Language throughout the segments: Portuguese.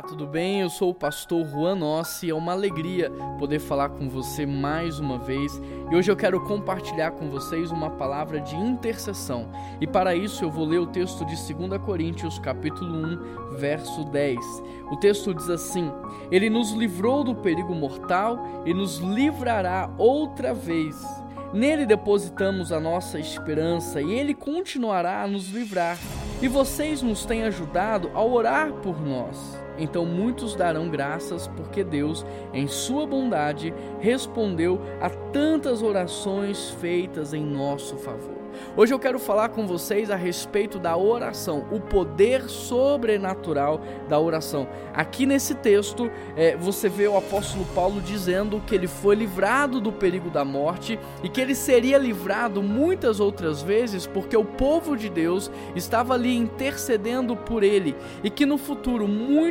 Olá, tudo bem? Eu sou o pastor Juan Nossi. É uma alegria poder falar com você mais uma vez. E hoje eu quero compartilhar com vocês uma palavra de intercessão. E para isso eu vou ler o texto de 2 Coríntios, capítulo 1, verso 10. O texto diz assim: Ele nos livrou do perigo mortal e nos livrará outra vez. Nele depositamos a nossa esperança e ele continuará a nos livrar. E vocês nos têm ajudado a orar por nós. Então muitos darão graças porque Deus, em sua bondade, respondeu a tantas orações feitas em nosso favor. Hoje eu quero falar com vocês a respeito da oração, o poder sobrenatural da oração. Aqui nesse texto, é, você vê o apóstolo Paulo dizendo que ele foi livrado do perigo da morte e que ele seria livrado muitas outras vezes porque o povo de Deus estava ali intercedendo por ele e que no futuro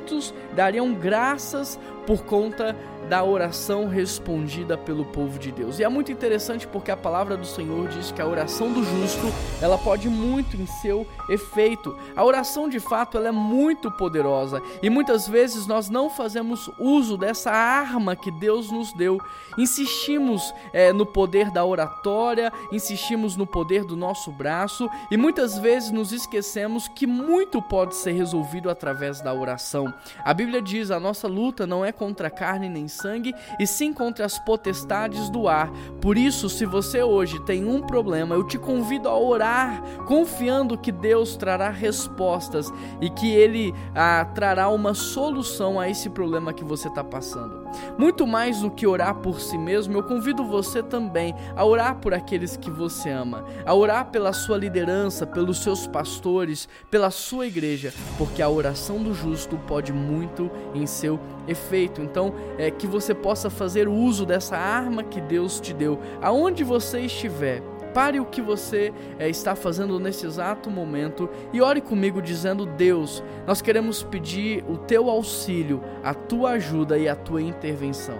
muitos dariam graças por conta da oração respondida pelo povo de Deus. E é muito interessante porque a palavra do Senhor diz que a oração do justo, ela pode muito em seu efeito. A oração de fato, ela é muito poderosa e muitas vezes nós não fazemos uso dessa arma que Deus nos deu. Insistimos é, no poder da oratória, insistimos no poder do nosso braço e muitas vezes nos esquecemos que muito pode ser resolvido através da oração. A Bíblia diz: a nossa luta não é contra carne nem sangue, e sim contra as potestades do ar. Por isso, se você hoje tem um problema, eu te convido a orar, confiando que Deus trará respostas e que Ele ah, trará uma solução a esse problema que você está passando. Muito mais do que orar por si mesmo, eu convido você também a orar por aqueles que você ama, a orar pela sua liderança, pelos seus pastores, pela sua igreja, porque a oração do justo pode muito em seu efeito. Então, é que você possa fazer uso dessa arma que Deus te deu, aonde você estiver. Pare o que você é, está fazendo nesse exato momento e ore comigo dizendo: Deus, nós queremos pedir o teu auxílio, a tua ajuda e a tua intervenção.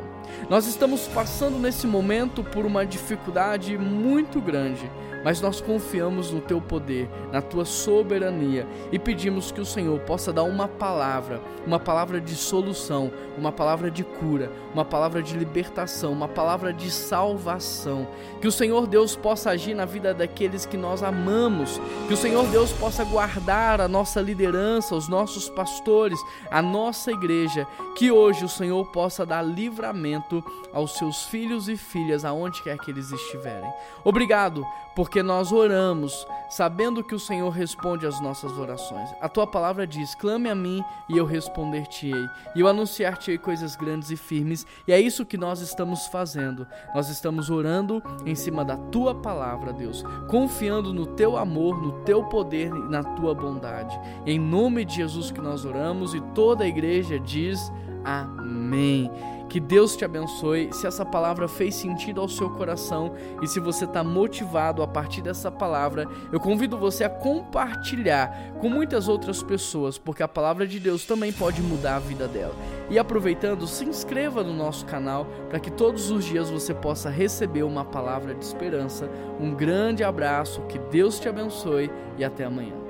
Nós estamos passando nesse momento por uma dificuldade muito grande mas nós confiamos no teu poder, na tua soberania e pedimos que o Senhor possa dar uma palavra, uma palavra de solução, uma palavra de cura, uma palavra de libertação, uma palavra de salvação. Que o Senhor Deus possa agir na vida daqueles que nós amamos, que o Senhor Deus possa guardar a nossa liderança, os nossos pastores, a nossa igreja, que hoje o Senhor possa dar livramento aos seus filhos e filhas aonde quer que eles estiverem. Obrigado porque nós oramos sabendo que o Senhor responde às nossas orações. A tua palavra diz: clame a mim e eu responder-te-ei, e eu anunciar-te-ei coisas grandes e firmes, e é isso que nós estamos fazendo. Nós estamos orando em cima da tua palavra, Deus, confiando no teu amor, no teu poder e na tua bondade. Em nome de Jesus que nós oramos e toda a igreja diz: Amém. Que Deus te abençoe. Se essa palavra fez sentido ao seu coração e se você está motivado a partir dessa palavra, eu convido você a compartilhar com muitas outras pessoas, porque a palavra de Deus também pode mudar a vida dela. E aproveitando, se inscreva no nosso canal para que todos os dias você possa receber uma palavra de esperança. Um grande abraço, que Deus te abençoe e até amanhã.